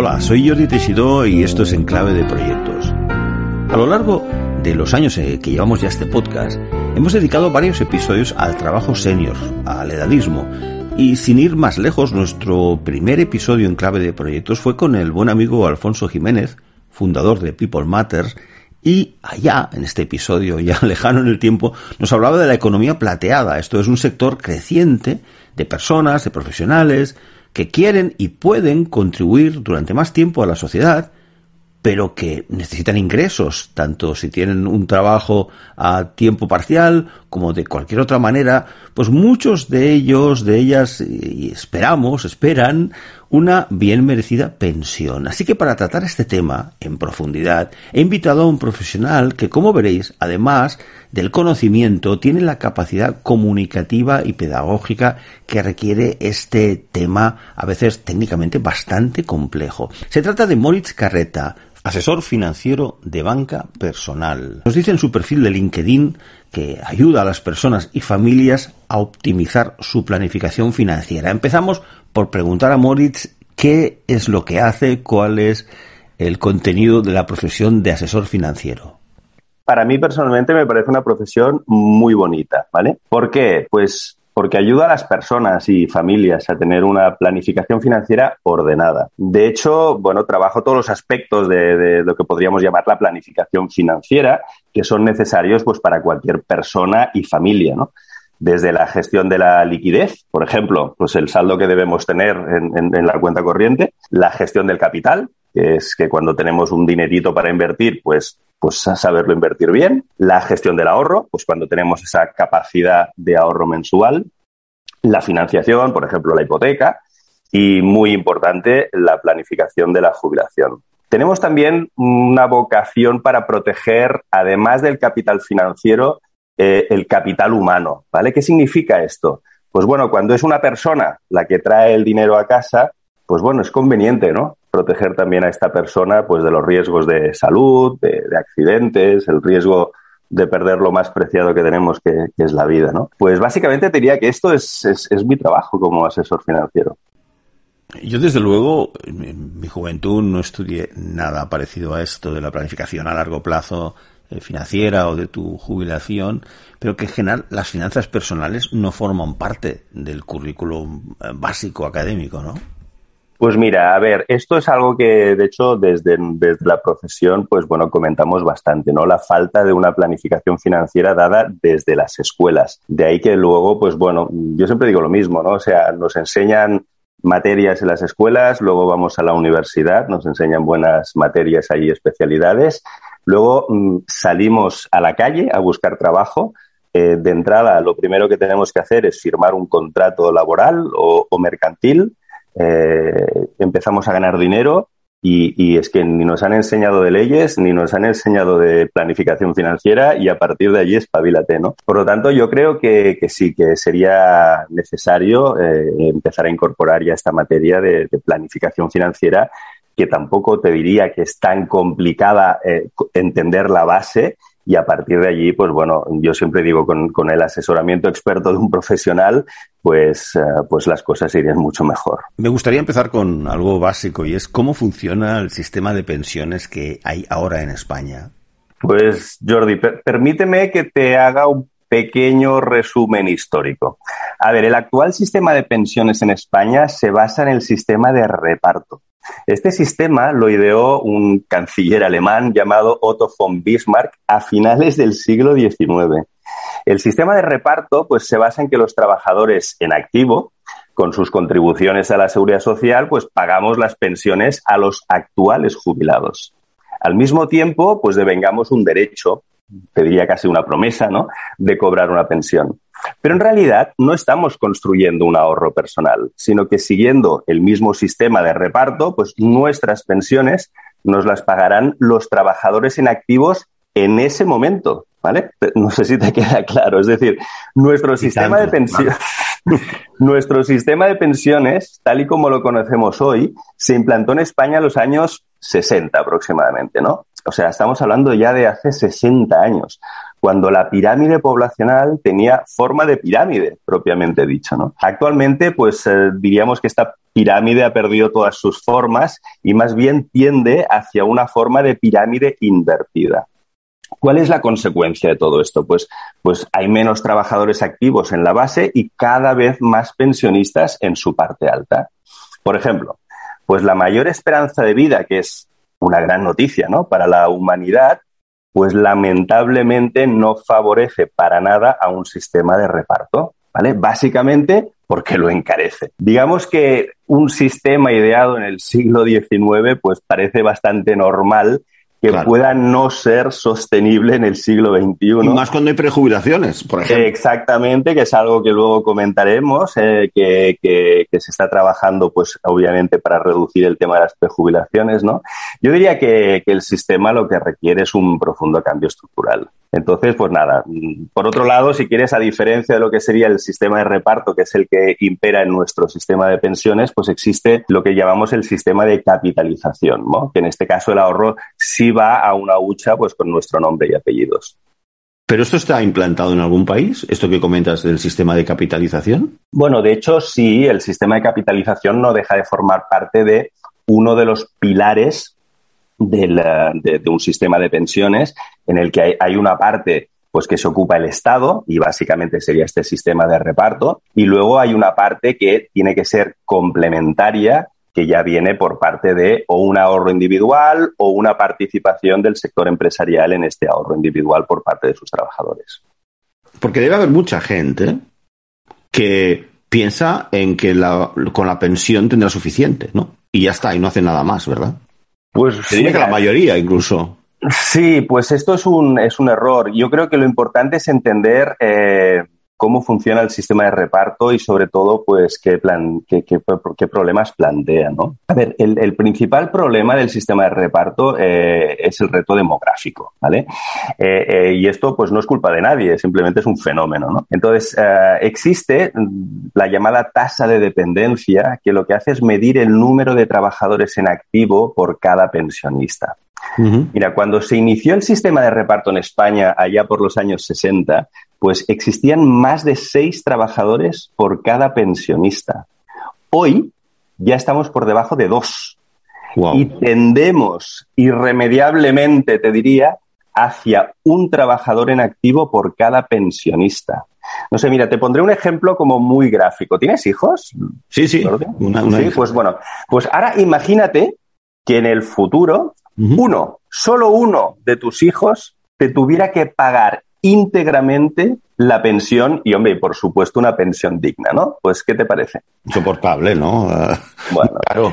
Hola, soy Jordi Teixidó y esto es Enclave de Proyectos. A lo largo de los años eh, que llevamos ya este podcast, hemos dedicado varios episodios al trabajo senior, al edadismo, y sin ir más lejos, nuestro primer episodio en clave de proyectos fue con el buen amigo Alfonso Jiménez, fundador de People Matters, y allá, en este episodio ya lejano en el tiempo, nos hablaba de la economía plateada. Esto es un sector creciente de personas, de profesionales, que quieren y pueden contribuir durante más tiempo a la sociedad, pero que necesitan ingresos, tanto si tienen un trabajo a tiempo parcial como de cualquier otra manera, pues muchos de ellos, de ellas, esperamos, esperan una bien merecida pensión. Así que para tratar este tema en profundidad, he invitado a un profesional que, como veréis, además del conocimiento, tiene la capacidad comunicativa y pedagógica que requiere este tema, a veces técnicamente bastante complejo. Se trata de Moritz Carreta, asesor financiero de banca personal. Nos dice en su perfil de LinkedIn que ayuda a las personas y familias a optimizar su planificación financiera. Empezamos por preguntar a Moritz qué es lo que hace, cuál es el contenido de la profesión de asesor financiero. Para mí personalmente me parece una profesión muy bonita, ¿vale? ¿Por qué? Pues porque ayuda a las personas y familias a tener una planificación financiera ordenada. De hecho, bueno, trabajo todos los aspectos de, lo que podríamos llamar la planificación financiera que son necesarios pues para cualquier persona y familia, ¿no? Desde la gestión de la liquidez, por ejemplo, pues el saldo que debemos tener en la cuenta corriente, la gestión del capital, es que cuando tenemos un dinerito para invertir, pues pues saberlo invertir bien. La gestión del ahorro, pues cuando tenemos esa capacidad de ahorro mensual. La financiación, por ejemplo, la hipoteca. Y muy importante, la planificación de la jubilación. Tenemos también una vocación para proteger, además del capital financiero, eh, el capital humano. ¿Vale? ¿Qué significa esto? Pues bueno, cuando es una persona la que trae el dinero a casa, pues bueno, es conveniente, ¿no? Proteger también a esta persona, pues de los riesgos de salud, de, accidentes, el riesgo de perder lo más preciado que tenemos, que, es la vida, ¿no? Pues básicamente diría que esto es, es, mi trabajo como asesor financiero. Yo, desde luego, en mi juventud no estudié nada parecido a esto de la planificación a largo plazo eh, financiera o de tu jubilación, pero que en general las finanzas personales no forman parte del currículum eh, básico académico, ¿no? Pues mira, a ver, esto es algo que de hecho desde, desde, la profesión, pues bueno, comentamos bastante, ¿no? La falta de una planificación financiera dada desde las escuelas. De ahí que luego, pues bueno, yo siempre digo lo mismo, ¿no? O sea, nos enseñan materias en las escuelas, luego vamos a la universidad, nos enseñan buenas materias ahí, especialidades, luego mm, salimos a la calle a buscar trabajo. Eh, de entrada, lo primero que tenemos que hacer es firmar un contrato laboral o mercantil eh, empezamos a ganar dinero y, es que ni nos han enseñado de leyes, ni nos han enseñado de planificación financiera y a partir de allí espabilate, ¿no? Por lo tanto, yo creo que, sí, que sería necesario eh, empezar a incorporar ya esta materia de, planificación financiera que tampoco te diría que es tan complicada eh, entender la base y a partir de allí, pues bueno, yo siempre digo con, el asesoramiento experto de un profesional, pues, eh, pues las cosas irían mucho mejor. Me gustaría empezar con algo básico y es cómo funciona el sistema de pensiones que hay ahora en España. Pues Jordi, permíteme que te haga un pequeño resumen histórico. A ver, el actual sistema de pensiones en España se basa en el sistema de reparto. Este sistema lo ideó un canciller alemán llamado Otto von Bismarck a finales del siglo XIX. El sistema de reparto pues, se basa en que los trabajadores en activo, con sus contribuciones a la seguridad social, pues pagamos las pensiones a los actuales jubilados. Al mismo tiempo, pues devengamos un derecho te diría casi una promesa, ¿no? De cobrar una pensión. Pero en realidad no estamos construyendo un ahorro personal, sino que siguiendo el mismo sistema de reparto, pues nuestras pensiones nos las pagarán los trabajadores en activos en ese momento, ¿vale? No sé si te queda claro. Es decir, nuestro sistema de pensiones, nuestro sistema de pensiones, tal y como lo conocemos hoy, se implantó en España en los años 60 aproximadamente, ¿no? O sea, estamos hablando ya de hace 60 años, cuando la pirámide poblacional tenía forma de pirámide, propiamente dicho, ¿no? Actualmente, pues eh, diríamos que esta pirámide ha perdido todas sus formas y más bien tiende hacia una forma de pirámide invertida. ¿Cuál es la consecuencia de todo esto? Pues, pues hay menos trabajadores activos en la base y cada vez más pensionistas en su parte alta. Por ejemplo, pues la mayor esperanza de vida, que es una gran noticia ¿no? para la humanidad, pues lamentablemente no favorece para nada a un sistema de reparto, ¿vale? Básicamente porque lo encarece. Digamos que un sistema ideado en el siglo XIX pues parece bastante normal que pueda no ser sostenible en el siglo XXI. Y más cuando hay prejubilaciones, por ejemplo. Exactamente, que es algo que luego comentaremos, eh, que, que, se está trabajando, pues, obviamente, para reducir el tema de las prejubilaciones, ¿no? Yo diría que, que el sistema lo que requiere es un profundo cambio estructural. Entonces, pues nada. Por otro lado, si quieres, a diferencia de lo que sería el sistema de reparto, que es el que impera en nuestro sistema de pensiones, pues existe lo que llamamos el sistema de capitalización, ¿no? Que en este caso el ahorro sí va a una hucha, pues con nuestro nombre y apellidos. ¿Pero esto está implantado en algún país? ¿Esto que comentas del sistema de capitalización? Bueno, de hecho, sí, el sistema de capitalización no deja de formar parte de uno de los pilares de, un sistema de pensiones en el que hay, una parte pues que se ocupa el Estado y básicamente sería este sistema de reparto y luego hay una parte que tiene que ser complementaria que ya viene por parte de o un ahorro individual o una participación del sector empresarial en este ahorro individual por parte de sus trabajadores. Porque debe haber mucha gente que piensa en que con la pensión tendrá suficiente, ¿no? Y ya está, y no hace nada más, ¿verdad? Pues sí, que la mayoría incluso. Sí, pues esto es un, es un error. Yo creo que lo importante es entender eh, cómo funciona el sistema de reparto y sobre todo, pues, qué, plan, qué, qué, qué problemas plantea, ¿no? A ver, el, el, principal problema del sistema de reparto eh, es el reto demográfico, ¿vale? Eh, eh, y esto, pues, no es culpa de nadie, simplemente es un fenómeno, ¿no? Entonces, eh, existe la llamada tasa de dependencia que lo que hace es medir el número de trabajadores en activo por cada pensionista. Mira, cuando se inició el sistema de reparto en España allá por los años 60, pues existían más de seis trabajadores por cada pensionista. Hoy ya estamos por debajo de dos. Y tendemos irremediablemente, te diría, hacia un trabajador en activo por cada pensionista. No sé, mira, te pondré un ejemplo como muy gráfico. ¿Tienes hijos? Sí, sí. sí, pues bueno, pues ahora imagínate que en el futuro uno, solo uno de tus hijos te tuviera que pagar íntegramente la pensión y, hombre, por supuesto, una pensión digna, ¿no? Pues, ¿qué te parece? Soportable, ¿no? Bueno, claro.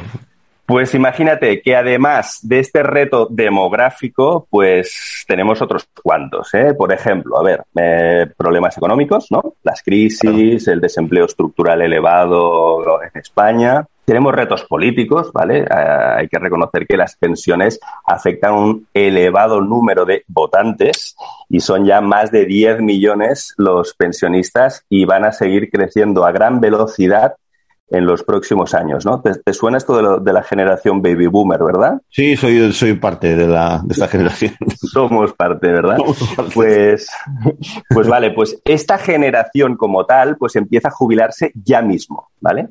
Pues imagínate que además de este reto demográfico, pues tenemos otros cuantos. ¿eh? Por ejemplo, a ver, eh, problemas económicos, ¿no? Las crisis, el desempleo estructural elevado en España, tenemos retos políticos, ¿vale? Eh, hay que reconocer que las pensiones afectan a un elevado número de votantes y son ya más de 10 millones los pensionistas y van a seguir creciendo a gran velocidad en los próximos años, ¿no? ¿Te, suena esto de, la generación baby boomer, verdad? Sí, soy, soy parte de, la, de esta generación. Somos parte, ¿verdad? Pues, pues vale, pues esta generación como tal, pues empieza a jubilarse ya mismo, ¿vale?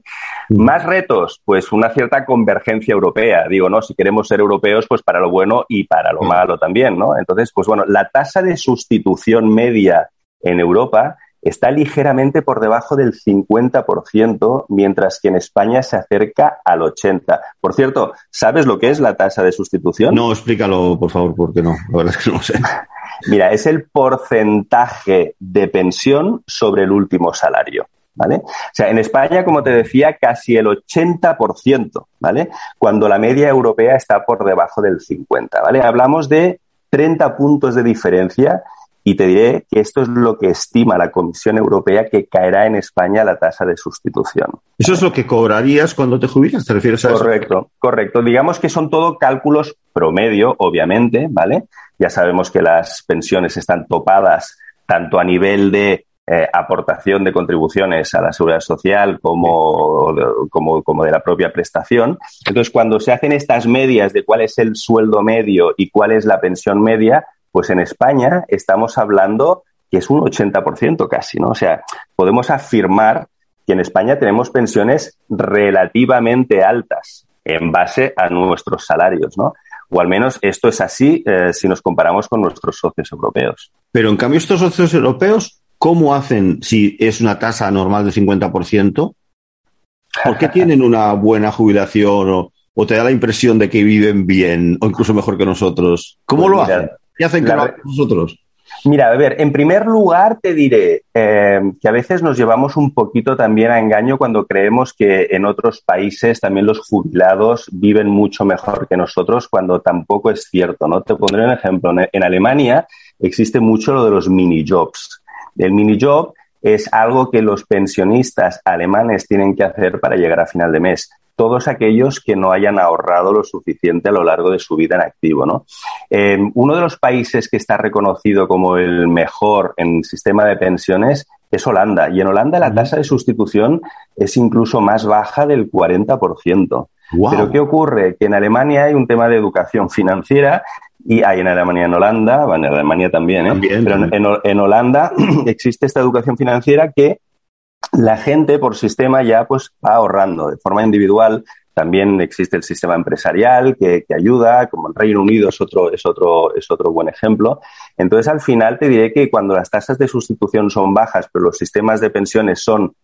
Mm. Más retos, pues una cierta convergencia europea, digo, ¿no? Si queremos ser europeos, pues para lo bueno y para lo mm. malo también, ¿no? Entonces, pues bueno, la tasa de sustitución media en Europa está ligeramente por debajo del 50%, mientras que en España se acerca al 80%. Por cierto, ¿sabes lo que es la tasa de sustitución? No, explícalo, por favor, porque no, la verdad es que no sé. Mira, es el porcentaje de pensión sobre el último salario. ¿Vale? O sea, en España, como te decía, casi el 80%, ¿vale? Cuando la media europea está por debajo del 50%, ¿vale? Hablamos de 30 puntos de diferencia y te diré que esto es lo que estima la Comisión Europea que caerá en España la tasa de sustitución. ¿Eso es lo que cobrarías cuando te jubilas? ¿Te refieres a eso? Correcto, correcto. Digamos que son todo cálculos promedio, obviamente, ¿vale? Ya sabemos que las pensiones están topadas tanto a nivel de eh, aportación de contribuciones a la seguridad social como, como, como, de la propia prestación. Entonces, cuando se hacen estas medias de cuál es el sueldo medio y cuál es la pensión media, pues en España estamos hablando que es un 80% casi, ¿no? O sea, podemos afirmar que en España tenemos pensiones relativamente altas en base a nuestros salarios, ¿no? O al menos esto es así eh, si nos comparamos con nuestros socios europeos. Pero en cambio estos socios europeos, ¿cómo hacen si es una tasa normal del 50%? ¿Por qué tienen una buena jubilación o, te da la impresión de que viven bien o incluso mejor que nosotros? ¿Cómo pues lo hacen? ¿Qué hacen que nosotros? Mira, a ver, en primer lugar te diré eh, que a veces nos llevamos un poquito también a engaño cuando creemos que en otros países también los jubilados viven mucho mejor que nosotros, cuando tampoco es cierto, ¿no? Te pondré un ejemplo. En Alemania existe mucho lo de los mini jobs. El mini job es algo que los pensionistas alemanes tienen que hacer para llegar a final de mes todos aquellos que no hayan ahorrado lo suficiente a lo largo de su vida en activo. ¿no? Eh, uno de los países que está reconocido como el mejor en sistema de pensiones es Holanda. Y en Holanda la tasa de sustitución es incluso más baja del 40%. Pero ¿qué ocurre? Que en Alemania hay un tema de educación financiera y hay en Alemania, en Holanda, bueno, en Alemania también, ¿eh? pero en, Holanda existe esta educación financiera que la gente por sistema ya pues va ahorrando de forma individual. También existe el sistema empresarial que, ayuda, como el Reino Unido es otro, es, otro, es otro buen ejemplo. Entonces, al final te diré que cuando las tasas de sustitución son bajas, pero los sistemas de pensiones son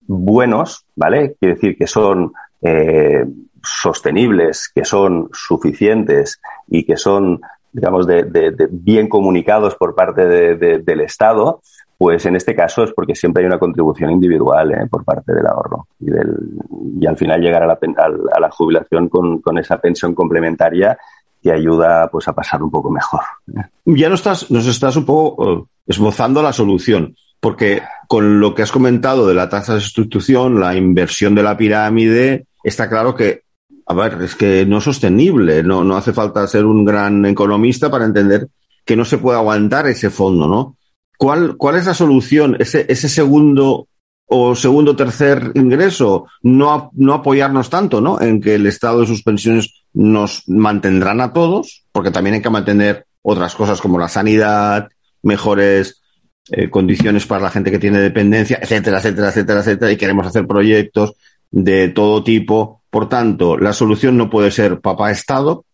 buenos, ¿vale? Quiere decir que son eh, sostenibles, que son suficientes y que son, digamos, de, bien comunicados por parte del Estado, pues en este caso es porque siempre hay una contribución individual ¿eh? por parte del ahorro y, al final llegar a la, a la jubilación con, esa pensión complementaria que ayuda pues a pasar un poco mejor. Ya nos estás, nos estás un poco eh, esbozando la solución, porque con lo que has comentado de la tasa de sustitución, la inversión de la pirámide, está claro que, a ver, es que no es sostenible, no, no hace falta ser un gran economista para entender que no se puede aguantar ese fondo, ¿no? ¿Cuál, ¿Cuál es la solución? Ese, ese segundo o segundo tercer ingreso, no, no apoyarnos tanto, ¿no? En que el Estado de sus pensiones nos mantendrán a todos, porque también hay que mantener otras cosas como la sanidad, mejores eh, condiciones para la gente que tiene dependencia, etcétera, etcétera, etcétera, etcétera, y queremos hacer proyectos de todo tipo. Por tanto, la solución no puede ser papá Estado,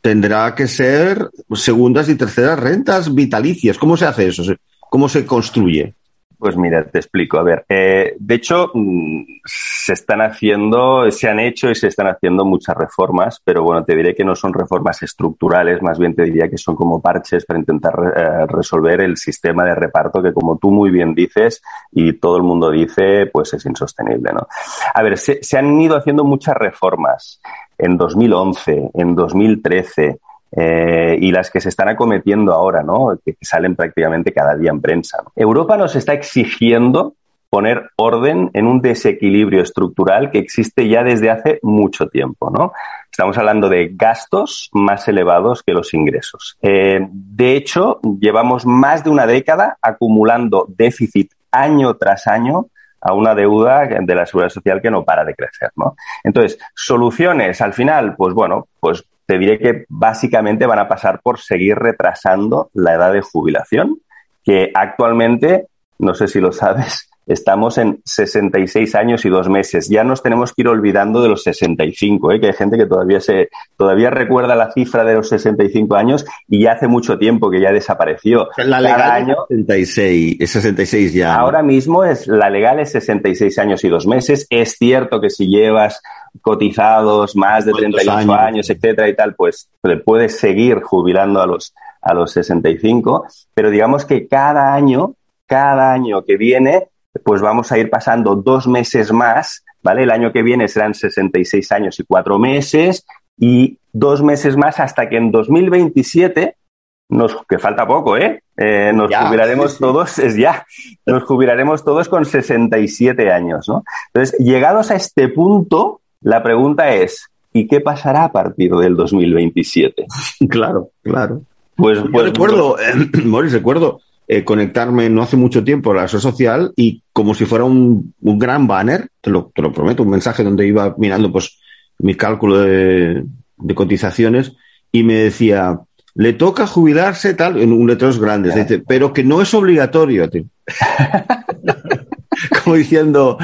Tendrá que ser segundas y terceras rentas vitalicias. ¿Cómo se hace eso? ¿Cómo se construye? Pues mira, te explico. A ver, eh, de hecho, mm, se están haciendo, se han hecho y se están haciendo muchas reformas, pero bueno, te diré que no son reformas estructurales, más bien te diría que son como parches para intentar eh, resolver el sistema de reparto que, como tú muy bien dices y todo el mundo dice, pues es insostenible, ¿no? A ver, se, se han ido haciendo muchas reformas en 2011, en 2013, eh, y las que se están acometiendo ahora, ¿no? Que, salen prácticamente cada día en prensa. Europa nos está exigiendo poner orden en un desequilibrio estructural que existe ya desde hace mucho tiempo, ¿no? Estamos hablando de gastos más elevados que los ingresos. Eh, de hecho, llevamos más de una década acumulando déficit año tras año a una deuda de la seguridad social que no para de crecer, ¿no? Entonces, soluciones al final, pues bueno, pues te diré que básicamente van a pasar por seguir retrasando la edad de jubilación, que actualmente, no sé si lo sabes, estamos en 66 años y dos meses. Ya nos tenemos que ir olvidando de los 65, ¿eh? que hay gente que todavía se todavía recuerda la cifra de los 65 años y ya hace mucho tiempo que ya desapareció. La legal año, es 66, es 66 ya. Ahora mismo es la legal es 66 años y dos meses. Es cierto que si llevas cotizados más de 38 años? años, etcétera y tal, pues puedes seguir jubilando a los a los 65, pero digamos que cada año, cada año que viene pues vamos a ir pasando dos meses más, ¿vale? El año que viene serán 66 años y cuatro meses y dos meses más hasta que en 2027 nos, que falta poco, ¿eh? eh nos jubilaremos todos, es ya, nos jubilaremos todos con 67 años, ¿no? Entonces, llegados a este punto, la pregunta es, ¿y qué pasará a partir del 2027? Claro, claro. Pues, pues recuerdo, eh, recuerdo eh, conectarme no hace mucho tiempo a la red social y como si fuera un, un gran banner, te lo, te lo, prometo, un mensaje donde iba mirando pues mi cálculo de, de cotizaciones y me decía, le toca jubilarse tal, en un letreros grandes, dice, pero que no es obligatorio. Como diciendo,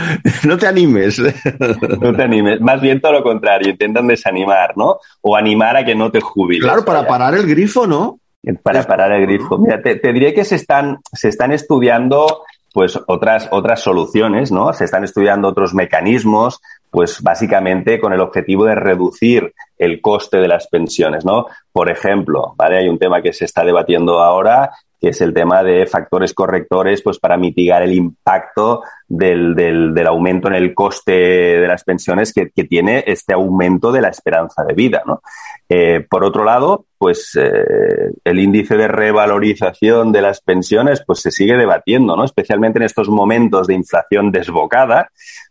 no te animes. No te animes. Más bien todo lo contrario, intentan desanimar, ¿no? O animar a que no te jubiles. Claro, para parar el grifo, ¿no? Para parar el grifo. Mira, te, te diré que se están, se están estudiando pues otras, otras soluciones, ¿no? Se están estudiando otros mecanismos, pues básicamente con el objetivo de reducir el coste de las pensiones, ¿no? Por ejemplo, ¿vale? Hay un tema que se está debatiendo ahora que es el tema de factores correctores, pues para mitigar el impacto del, del, aumento en el coste de las pensiones que, que, tiene este aumento de la esperanza de vida, ¿no? Eh, por otro lado, pues eh, el índice de revalorización de las pensiones, pues se sigue debatiendo, ¿no? Especialmente en estos momentos de inflación desbocada,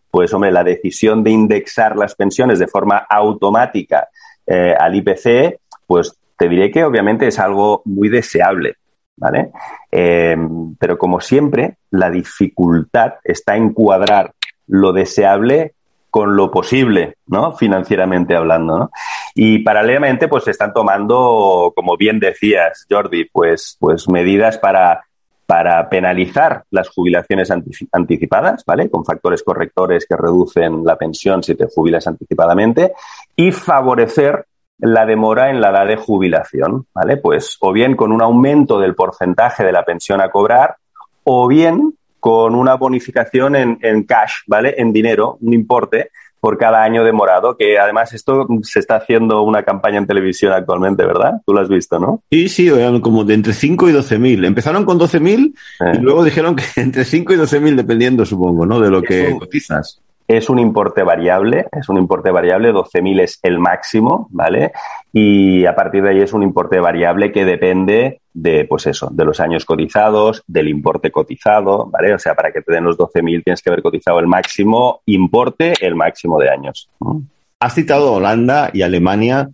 pues hombre, la decisión de indexar las pensiones de forma automática eh, al IPC, pues te diré que obviamente es algo muy deseable. ¿Vale? Eh, pero como siempre, la dificultad está en cuadrar lo deseable con lo posible, ¿no? Financieramente hablando, ¿no? Y paralelamente, pues se están tomando, como bien decías, Jordi, pues, pues medidas para, para penalizar las jubilaciones anticipadas, ¿vale? Con factores correctores que reducen la pensión si te jubilas anticipadamente y favorecer la demora en la edad de jubilación, ¿vale? Pues o bien con un aumento del porcentaje de la pensión a cobrar o bien con una bonificación en, en cash, ¿vale? En dinero, un importe por cada año demorado, que además esto se está haciendo una campaña en televisión actualmente, ¿verdad? Tú lo has visto, ¿no? Sí, sí, como de entre 5 y 12 mil. Empezaron con 12 mil y luego dijeron que entre 5 y 12 mil, dependiendo, supongo, ¿no? De lo que cotizas. Es un importe variable, es un importe variable, 12.000 es el máximo, ¿vale? Y a partir de ahí es un importe variable que depende de, pues eso, de los años cotizados, del importe cotizado, ¿vale? O sea, para que te den los 12.000 tienes que haber cotizado el máximo importe, el máximo de años. Has citado Holanda y Alemania.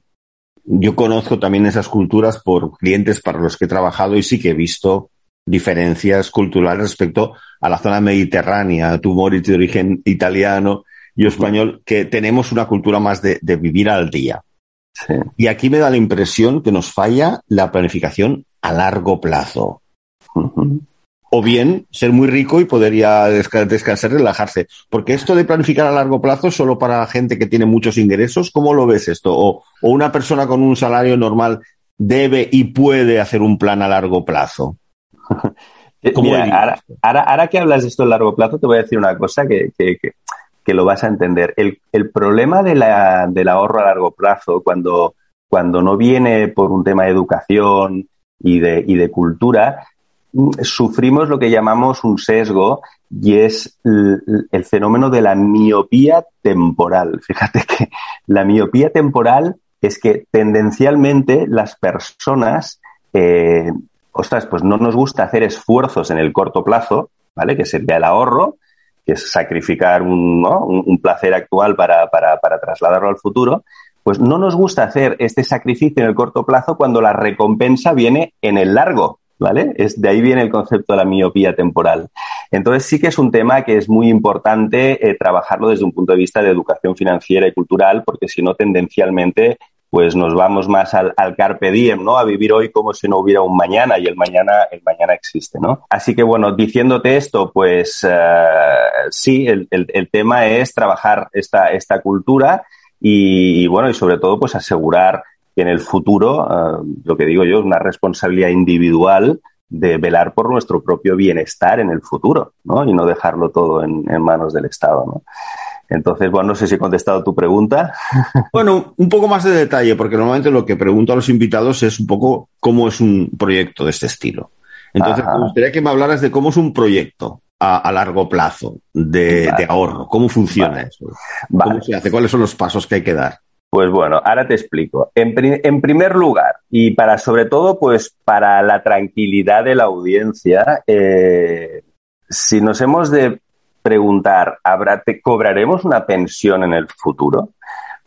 Yo conozco también esas culturas por clientes para los que he trabajado y sí que he visto diferencias culturales respecto a la zona mediterránea, tu Moritz de origen italiano y español, que tenemos una cultura más de, de vivir al día. Sí. Y aquí me da la impresión que nos falla la planificación a largo plazo. Uh -huh. O bien ser muy rico y podría descansar y relajarse. Porque esto de planificar a largo plazo solo para gente que tiene muchos ingresos, ¿cómo lo ves esto? O, o una persona con un salario normal debe y puede hacer un plan a largo plazo. Mira, ahora, ahora, ahora, que hablas de esto a largo plazo, te voy a decir una cosa que, que, que, que lo vas a entender. El, el problema de la, del ahorro a largo plazo, cuando, cuando no viene por un tema de educación y de, y de cultura, sufrimos lo que llamamos un sesgo y es el, el fenómeno de la miopía temporal. Fíjate que la miopía temporal es que tendencialmente las personas eh, ostras, pues no nos gusta hacer esfuerzos en el corto plazo, ¿vale? Que sería el ahorro, que es sacrificar un, un placer actual para, para, para, trasladarlo al futuro, pues no nos gusta hacer este sacrificio en el corto plazo cuando la recompensa viene en el largo, ¿vale? Es, de ahí viene el concepto de la miopía temporal. Entonces sí que es un tema que es muy importante eh, trabajarlo desde un punto de vista de educación financiera y cultural, porque si no, tendencialmente pues nos vamos más al, al, carpe diem, ¿no? A vivir hoy como si no hubiera un mañana y el mañana, el mañana existe, ¿no? Así que bueno, diciéndote esto, pues uh, sí, el, el, el, tema es trabajar esta, esta cultura y, y, bueno, y sobre todo pues asegurar que en el futuro, uh, lo que digo yo, es una responsabilidad individual de velar por nuestro propio bienestar en el futuro, ¿no? Y no dejarlo todo en, en manos del Estado, ¿no? Entonces, bueno, no sé si he contestado tu pregunta. Bueno, un poco más de detalle, porque normalmente lo que pregunto a los invitados es un poco cómo es un proyecto de este estilo. Entonces, Ajá. me gustaría que me hablaras de cómo es un proyecto a, a largo plazo de, vale. de, ahorro, cómo funciona vale. eso, cómo se hace, cuáles son los pasos que hay que dar. Pues bueno, ahora te explico. En, primer lugar, y para sobre todo, pues para la tranquilidad de la audiencia, eh, si nos hemos de preguntar, ¿habrá, te, ¿cobraremos una pensión en el futuro?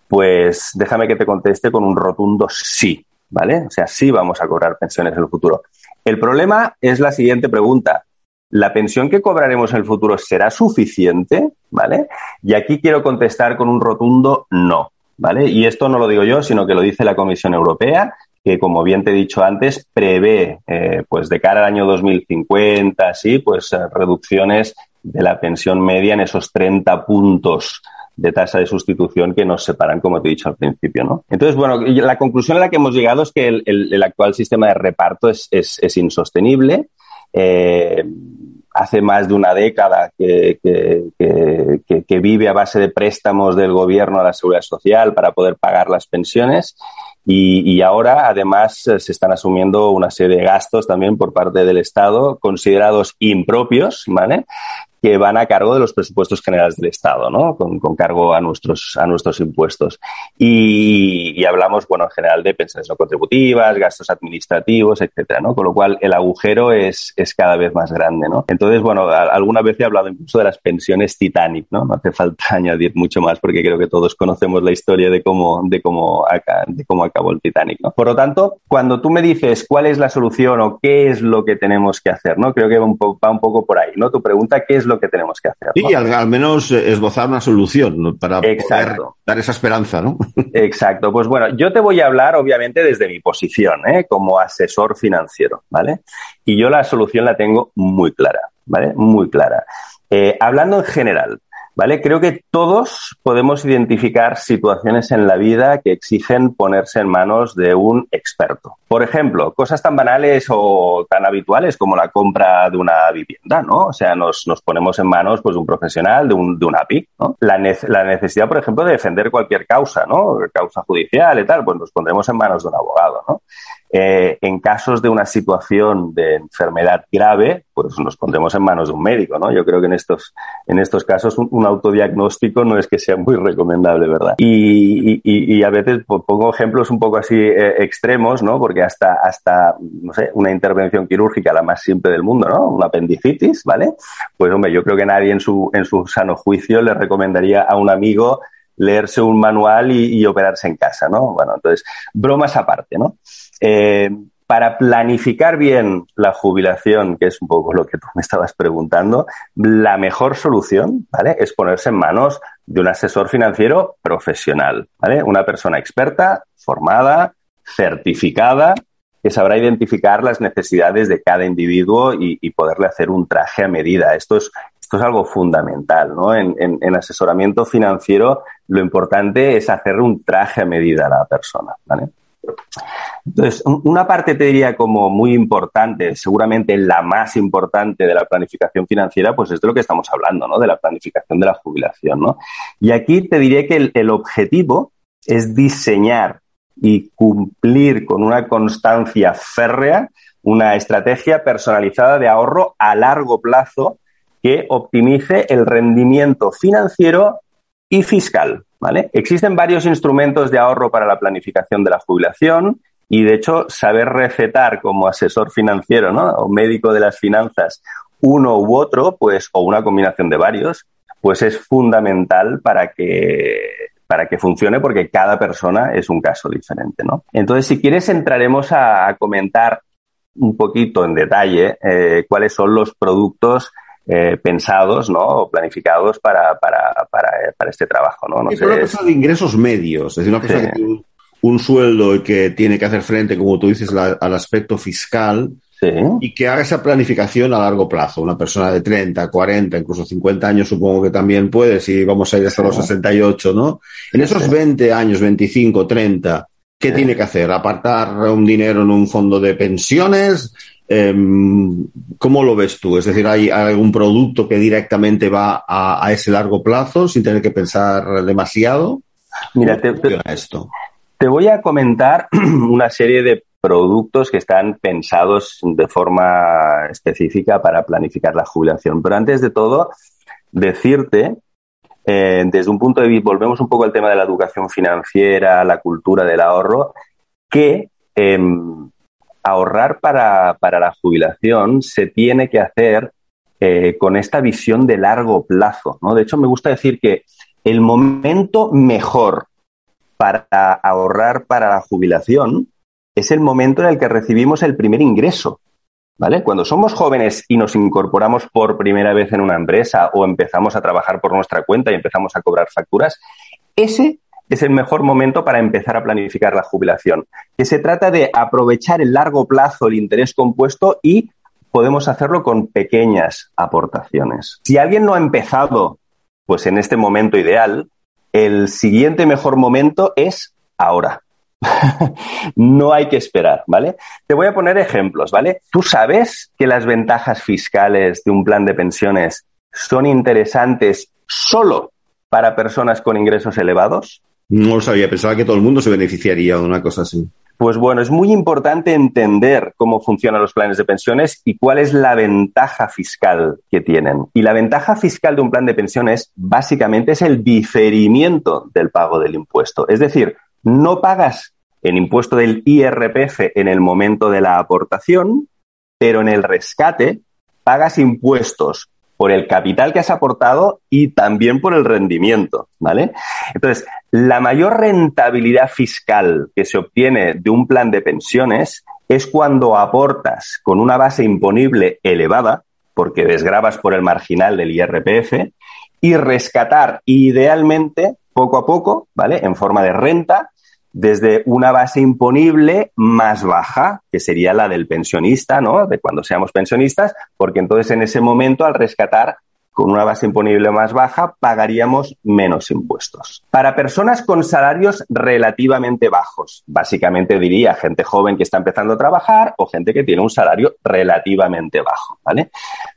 Pues déjame que te conteste con un rotundo sí, ¿vale? O sea, sí vamos a cobrar pensiones en el futuro. El problema es la siguiente pregunta. ¿La pensión que cobraremos en el futuro será suficiente? ¿Vale? Y aquí quiero contestar con un rotundo no. ¿Vale? Y esto no lo digo yo, sino que lo dice la Comisión Europea, que como bien te he dicho antes, prevé, eh, pues de cara al año 2050, sí, pues eh, reducciones de la pensión media en esos 30 puntos de tasa de sustitución que nos separan, como te he dicho al principio, ¿no? Entonces, bueno, la conclusión a la que hemos llegado es que el, actual sistema de reparto es, insostenible. Eh, hace más de una década que, vive a base de préstamos del gobierno a la seguridad social para poder pagar las pensiones. Y, y, ahora, además, se están asumiendo una serie de gastos también por parte del Estado considerados impropios, ¿vale? que van a cargo de los presupuestos generales del Estado, ¿no? Con, cargo a nuestros, a nuestros impuestos. Y, hablamos, bueno, en general de pensiones no contributivas, gastos administrativos, etcétera, ¿no? Con lo cual el agujero es, es cada vez más grande, ¿no? Entonces, bueno, alguna vez he hablado incluso de las pensiones Titanic, ¿no? No hace falta añadir mucho más porque creo que todos conocemos la historia de cómo, de cómo, de cómo acabó el Titanic, ¿no? Por lo tanto, cuando tú me dices cuál es la solución o qué es lo que tenemos que hacer, ¿no? Creo que va un, va un poco por ahí, ¿no? Tu pregunta, ¿qué es lo que tenemos que hacer. Y al, menos esbozar una solución para poder dar esa esperanza, ¿no? Exacto. Pues bueno, yo te voy a hablar, obviamente, desde mi posición, ¿eh? como asesor financiero, ¿vale? Y yo la solución la tengo muy clara, ¿vale? Muy clara. Eh, hablando en general, ¿Vale? Creo que todos podemos identificar situaciones en la vida que exigen ponerse en manos de un experto. Por ejemplo, cosas tan banales o tan habituales como la compra de una vivienda, ¿no? O sea, nos, nos ponemos en manos pues, de un profesional, de un, de un API, ¿no? La, la, necesidad, por ejemplo, de defender cualquier causa, ¿no? Causa judicial y tal, pues nos pondremos en manos de un abogado, ¿no? Eh, en casos de una situación de enfermedad grave, pues nos pondremos en manos de un médico, ¿no? Yo creo que en estos, en estos casos un, autodiagnóstico no es que sea muy recomendable, ¿verdad? Y, a veces pongo ejemplos un poco así eh, extremos, ¿no? Porque hasta, hasta, no sé, una intervención quirúrgica, la más simple del mundo, ¿no? Una apendicitis, ¿vale? Pues hombre, yo creo que nadie en su, en su sano juicio le recomendaría a un amigo leerse un manual y operarse en casa, ¿no? Bueno, entonces, bromas aparte, ¿no? Eh, para planificar bien la jubilación, que es un poco lo que tú me estabas preguntando, la mejor solución, ¿vale? Es ponerse en manos de un asesor financiero profesional, ¿vale? Una persona experta, formada, certificada, que sabrá identificar las necesidades de cada individuo y, poderle hacer un traje a medida. Esto es, esto es algo fundamental, ¿no? En, en, asesoramiento financiero, lo importante es hacer un traje a medida a la persona, ¿vale? Entonces, una parte te diría como muy importante, seguramente la más importante de la planificación financiera, pues es de lo que estamos hablando, ¿no? De la planificación de la jubilación, ¿no? Y aquí te diría que el, objetivo es diseñar y cumplir con una constancia férrea una estrategia personalizada de ahorro a largo plazo que optimice el rendimiento financiero y fiscal. Existen varios instrumentos de ahorro para la planificación de la jubilación y, de hecho, saber recetar como asesor financiero o médico de las finanzas uno u otro, pues, o una combinación de varios, pues es fundamental para que para que funcione porque cada persona es un caso diferente, Entonces, si quieres, entraremos a, comentar un poquito en detalle eh, cuáles son los productos eh, pensados ¿no? o planificados para, para, para, para este trabajo. ¿no? no es una persona de ingresos medios, es decir, una persona que tiene un, sueldo y que tiene que hacer frente, como tú dices, al aspecto fiscal. Y que haga esa planificación a largo plazo. Una persona de 30, 40, incluso 50 años supongo que también puede, si vamos a ir hasta los 68, ¿no? En esos 20 años, 25, 30, ¿qué tiene que hacer? ¿Apartar un dinero en un fondo de pensiones? Em, ¿Cómo lo ves tú? Es decir, ¿hay algún producto que directamente va a, ese largo plazo sin tener que pensar demasiado? Mira, te, esto? te voy a comentar una serie de productos que están pensados de forma específica para planificar la jubilación. Pero antes de todo, decirte eh, desde un punto de vista, volvemos un poco al tema de la educación financiera, la cultura del ahorro, que em, ahorrar para, la jubilación se tiene que hacer eh, con esta visión de largo plazo. ¿no? De hecho, me gusta decir que el momento mejor para ahorrar para la jubilación es el momento en el que recibimos el primer ingreso. ¿Vale? Cuando somos jóvenes y nos incorporamos por primera vez en una empresa o empezamos a trabajar por nuestra cuenta y empezamos a cobrar facturas, ese es el mejor momento para empezar a planificar la jubilación. Que se trata de aprovechar el largo plazo, el interés compuesto y podemos hacerlo con pequeñas aportaciones. Si alguien no ha empezado, pues en este momento ideal, el siguiente mejor momento es ahora. no hay que esperar, ¿vale? Te voy a poner ejemplos, ¿vale? Tú sabes que las ventajas fiscales de un plan de pensiones son interesantes solo para personas con ingresos elevados. No lo sabía, pensaba que todo el mundo se beneficiaría de una cosa así. Pues bueno, es muy importante entender cómo funcionan los planes de pensiones y cuál es la ventaja fiscal que tienen. Y la ventaja fiscal de un plan de pensiones básicamente es el diferimiento del pago del impuesto. Es decir, no pagas el impuesto del IRPF en el momento de la aportación, pero en el rescate pagas impuestos por el capital que has aportado y también por el rendimiento, ¿vale? Entonces, la mayor rentabilidad fiscal que se obtiene de un plan de pensiones es cuando aportas con una base imponible elevada, porque desgrabas por el marginal del IRPF, y rescatar idealmente poco a poco, ¿vale? En forma de renta, desde una base imponible más baja, que sería la del pensionista, ¿no? De cuando seamos pensionistas, porque entonces en ese momento al rescatar con una base imponible más baja, pagaríamos menos impuestos. Para personas con salarios relativamente bajos, básicamente diría gente joven que está empezando a trabajar o gente que tiene un salario relativamente bajo, ¿vale?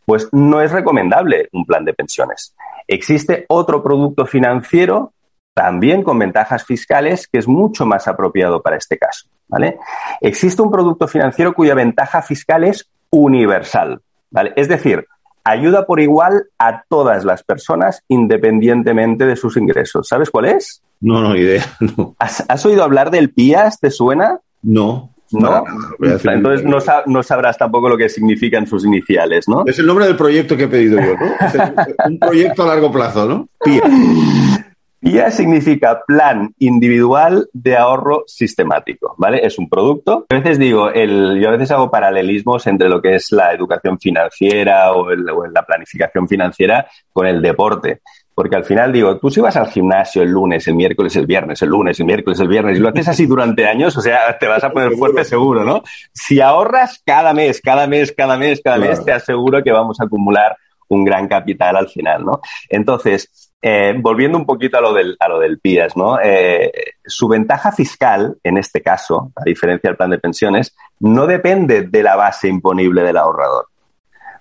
Pues no es recomendable un plan de pensiones. Existe otro producto financiero también con ventajas fiscales, que es mucho más apropiado para este caso. ¿vale? Existe un producto financiero cuya ventaja fiscal es universal. ¿vale? Es decir, ayuda por igual a todas las personas independientemente de sus ingresos. ¿Sabes cuál es? No, no, idea. ¿Has, oído hablar del PIAS? ¿Te suena? No. ¿No? Entonces no, no, sabrás tampoco lo que significan sus iniciales, ¿no? Es el nombre del proyecto que he pedido yo, ¿no? Es un proyecto a largo plazo, ¿no? PIAS. PIA significa Plan Individual de Ahorro Sistemático, ¿vale? Es un producto. A veces digo, el, yo a veces hago paralelismos entre lo que es la educación financiera o, la planificación financiera con el deporte. Porque al final digo, tú si vas al gimnasio el lunes, el miércoles, el viernes, el lunes, el miércoles, el viernes, y lo haces así durante años, o sea, te vas a poner fuerte seguro, ¿no? Si ahorras cada mes, cada mes, cada mes, cada mes, te aseguro que vamos a acumular un gran capital al final, ¿no? Entonces, eh, volviendo un poquito a lo del, a lo del PIAS, ¿no? Eh, su ventaja fiscal, en este caso, a diferencia del plan de pensiones, no depende de la base imponible del ahorrador.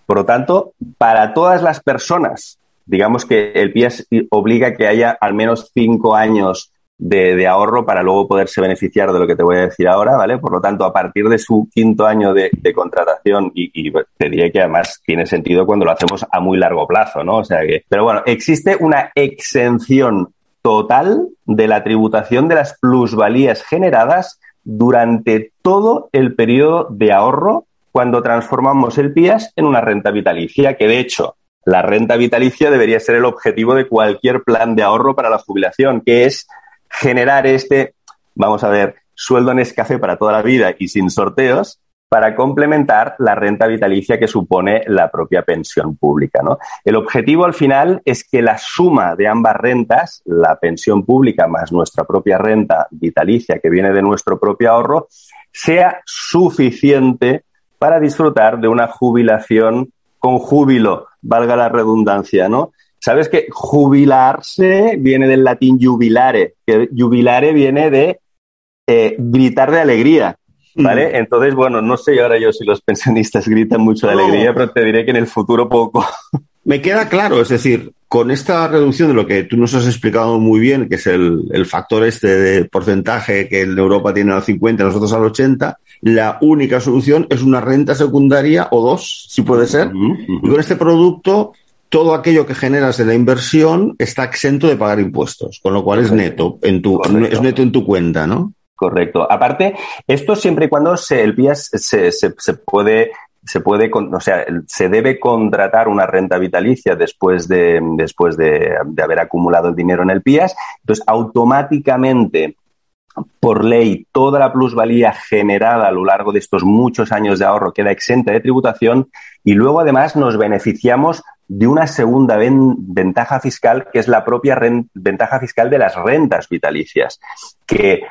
Por lo tanto, para todas las personas, digamos que el PIAS obliga que haya al menos cinco años de, ahorro para luego poderse beneficiar de lo que te voy a decir ahora, ¿vale? Por lo tanto, a partir de su quinto año de, contratación, y, te diré que además tiene sentido cuando lo hacemos a muy largo plazo, ¿no? O sea que, pero bueno, existe una exención total de la tributación de las plusvalías generadas durante todo el periodo de ahorro cuando transformamos el PIAS en una renta vitalicia, que de hecho la renta vitalicia debería ser el objetivo de cualquier plan de ahorro para la jubilación, que es generar este, vamos a ver, sueldo en escasez para toda la vida y sin sorteos para complementar la renta vitalicia que supone la propia pensión pública. ¿no? El objetivo al final es que la suma de ambas rentas, la pensión pública más nuestra propia renta vitalicia que viene de nuestro propio ahorro, sea suficiente para disfrutar de una jubilación con júbilo, valga la redundancia, ¿no? Sabes que jubilarse viene del latín jubilare, que jubilare viene de eh, gritar de alegría. ¿Vale? Mm. Entonces, bueno, no sé ahora yo si los pensionistas gritan mucho de alegría, pero te diré que en el futuro poco. Me queda claro, es decir, con esta reducción de lo que tú nos has explicado muy bien, que es el, factor este de porcentaje que en Europa tiene al 50, nosotros al 80, la única solución es una renta secundaria o dos, si puede ser. Y con este producto todo aquello que generas de la inversión está exento de pagar impuestos, con lo cual es neto en tu, es neto en tu cuenta, ¿no? Correcto. Aparte, esto siempre y cuando se, el PIAS se, se, se puede se puede, o sea, se debe contratar una renta vitalicia después de, después de, de, haber acumulado el dinero en el PIAS. Entonces, automáticamente, por ley, toda la plusvalía generada a lo largo de estos muchos años de ahorro queda exenta de tributación y luego, además, nos beneficiamos de una segunda ventaja fiscal, que es la propia ventaja fiscal de las rentas vitalicias, que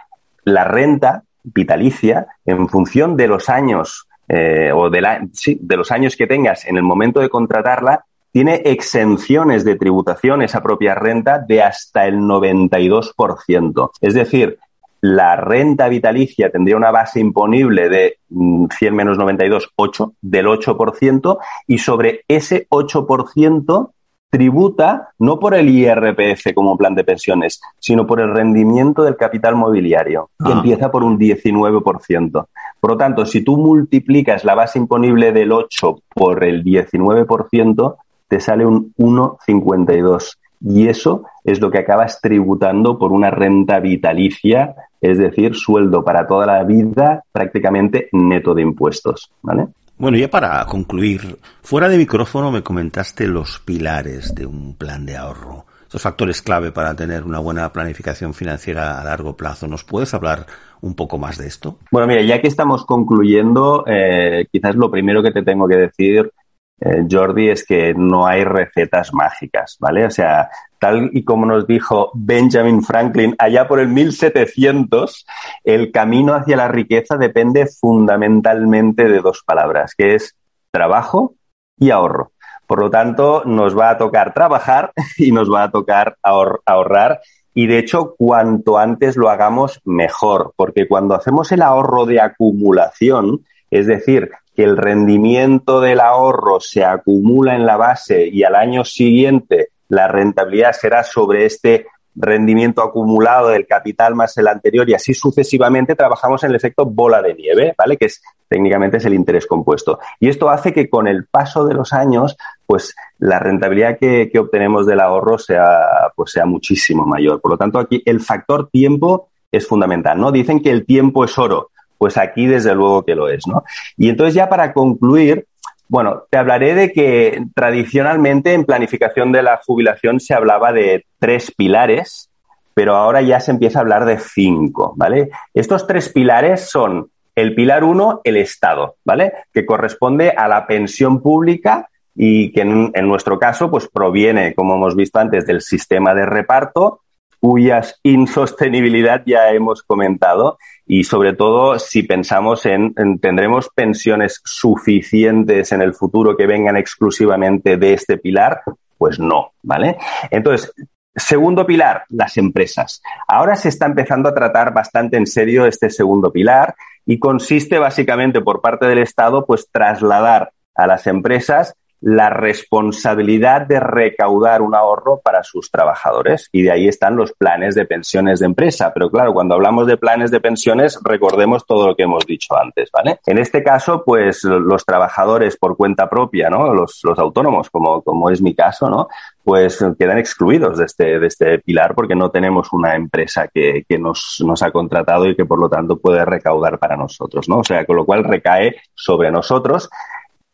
la renta vitalicia, en función de los años eh, o de, la, de los años que tengas en el momento de contratarla, tiene exenciones de tributación esa propia renta de hasta el 92%. Es decir, la renta vitalicia tendría una base imponible de 100 mm, menos 92, 8, del 8%, y sobre ese 8% tributa no por el IRPF como plan de pensiones, sino por el rendimiento del capital mobiliario, que ah. empieza por un 19%. Por lo tanto, si tú multiplicas la base imponible del 8 por el 19%, te sale un 1,52. Y eso es lo que acabas tributando por una renta vitalicia, es decir, sueldo para toda la vida prácticamente neto de impuestos. ¿vale? Bueno, ya para concluir, fuera de micrófono me comentaste los pilares de un plan de ahorro, esos factores clave para tener una buena planificación financiera a largo plazo. ¿Nos puedes hablar un poco más de esto? Bueno, mira, ya que estamos concluyendo, eh, quizás lo primero que te tengo que decir eh, Jordi, es que no hay recetas mágicas, ¿vale? O sea, tal y como nos dijo Benjamin Franklin allá por el 1700, el camino hacia la riqueza depende fundamentalmente de dos palabras, que es trabajo y ahorro. Por lo tanto, nos va a tocar trabajar y nos va a tocar ahorrar. Y de hecho, cuanto antes lo hagamos, mejor, porque cuando hacemos el ahorro de acumulación, es decir, que el rendimiento del ahorro se acumula en la base y al año siguiente la rentabilidad será sobre este rendimiento acumulado del capital más el anterior y así sucesivamente trabajamos en el efecto bola de nieve, ¿vale? Que es técnicamente es el interés compuesto. Y esto hace que con el paso de los años, pues la rentabilidad que, que obtenemos del ahorro sea, pues sea muchísimo mayor. Por lo tanto, aquí el factor tiempo es fundamental, ¿no? Dicen que el tiempo es oro. Pues aquí desde luego que lo es, ¿no? Y entonces ya para concluir, bueno, te hablaré de que tradicionalmente en planificación de la jubilación se hablaba de tres pilares, pero ahora ya se empieza a hablar de cinco, ¿vale? Estos tres pilares son el pilar uno, el Estado, ¿vale? Que corresponde a la pensión pública y que en, nuestro caso, pues proviene, como hemos visto antes, del sistema de reparto, cuyas insostenibilidad ya hemos comentado y sobre todo si pensamos en, en, tendremos pensiones suficientes en el futuro que vengan exclusivamente de este pilar, pues no, ¿vale? Entonces, segundo pilar, las empresas. Ahora se está empezando a tratar bastante en serio este segundo pilar y consiste básicamente por parte del Estado pues trasladar a las empresas la responsabilidad de recaudar un ahorro para sus trabajadores. Y de ahí están los planes de pensiones de empresa. Pero claro, cuando hablamos de planes de pensiones, recordemos todo lo que hemos dicho antes, ¿vale? En este caso, pues los trabajadores por cuenta propia, ¿no? Los, los autónomos, como, como es mi caso, ¿no? Pues quedan excluidos de este, de este pilar porque no tenemos una empresa que, que nos, nos ha contratado y que por lo tanto puede recaudar para nosotros, ¿no? O sea, con lo cual recae sobre nosotros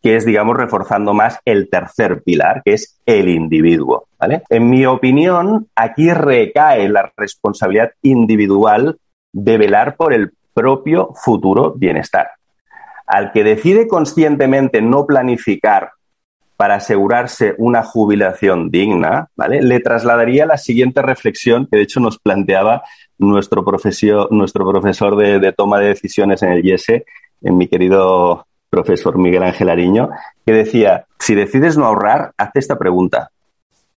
que es, digamos, reforzando más el tercer pilar, que es el individuo. ¿vale? En mi opinión, aquí recae la responsabilidad individual de velar por el propio futuro bienestar. Al que decide conscientemente no planificar para asegurarse una jubilación digna, ¿vale? Le trasladaría la siguiente reflexión que de hecho nos planteaba nuestro, nuestro profesor de, de, toma de decisiones en el IESE, en mi querido profesor Miguel Ángel Ariño, que decía, si decides no ahorrar, haz esta pregunta.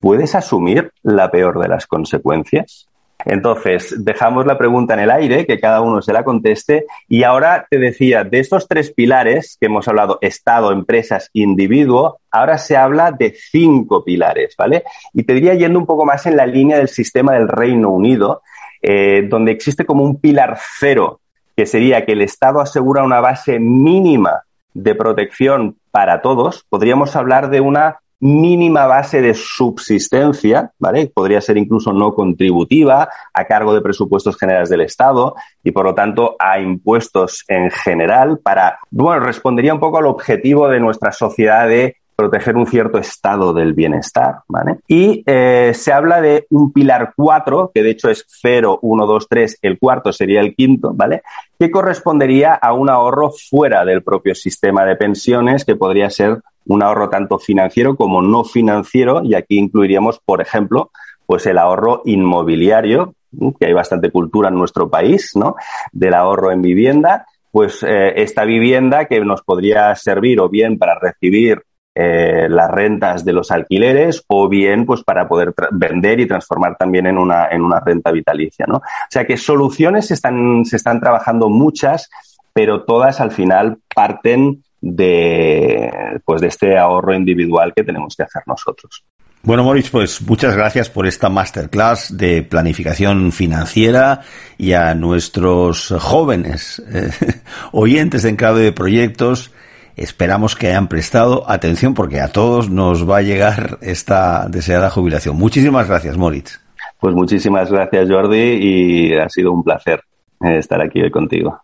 ¿Puedes asumir la peor de las consecuencias? Entonces, dejamos la pregunta en el aire, que cada uno se la conteste. Y ahora te decía, de estos tres pilares que hemos hablado, Estado, empresas, individuo, ahora se habla de cinco pilares, ¿vale? Y te diría yendo un poco más en la línea del sistema del Reino Unido, eh, donde existe como un pilar cero, que sería que el Estado asegura una base mínima de protección para todos, podríamos hablar de una mínima base de subsistencia, ¿vale? Podría ser incluso no contributiva, a cargo de presupuestos generales del Estado y, por lo tanto, a impuestos en general para, bueno, respondería un poco al objetivo de nuestra sociedad de proteger un cierto estado del bienestar, ¿vale? Y eh, se habla de un pilar 4, que de hecho es 0, 1, 2, 3, el cuarto sería el quinto, ¿vale? Que correspondería a un ahorro fuera del propio sistema de pensiones, que podría ser un ahorro tanto financiero como no financiero, y aquí incluiríamos, por ejemplo, pues el ahorro inmobiliario, que hay bastante cultura en nuestro país, ¿no? Del ahorro en vivienda, pues eh, esta vivienda que nos podría servir o bien para recibir eh, las rentas de los alquileres o bien pues para poder vender y transformar también en una, en una renta vitalicia. ¿no? O sea que soluciones se están, se están trabajando muchas, pero todas al final parten de, pues de este ahorro individual que tenemos que hacer nosotros. Bueno, Moritz, pues muchas gracias por esta masterclass de planificación financiera y a nuestros jóvenes eh, oyentes en clave de proyectos Esperamos que hayan prestado atención porque a todos nos va a llegar esta deseada jubilación. Muchísimas gracias, Moritz. Pues muchísimas gracias, Jordi, y ha sido un placer eh, estar aquí hoy contigo.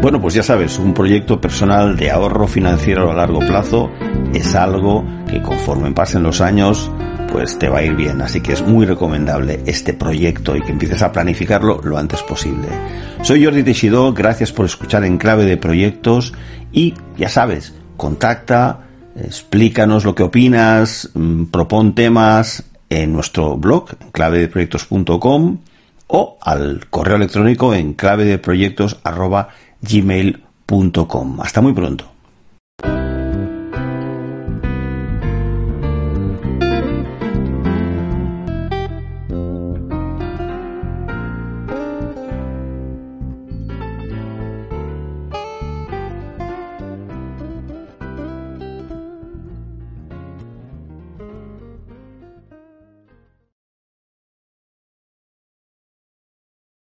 Bueno, pues ya sabes, un proyecto personal de ahorro financiero a largo plazo es algo que conforme pasen los años, pues te va a ir bien. Así que es muy recomendable este proyecto y que empieces a planificarlo lo antes posible. Soy Jordi Teixidó, gracias por escuchar en clave de proyectos y ya sabes, contacta, explícanos lo que opinas, mm, propon temas en nuestro blog, clavedeproyectos.com o al correo electrónico en clavedeproyectos.gmail.com. Hasta muy pronto.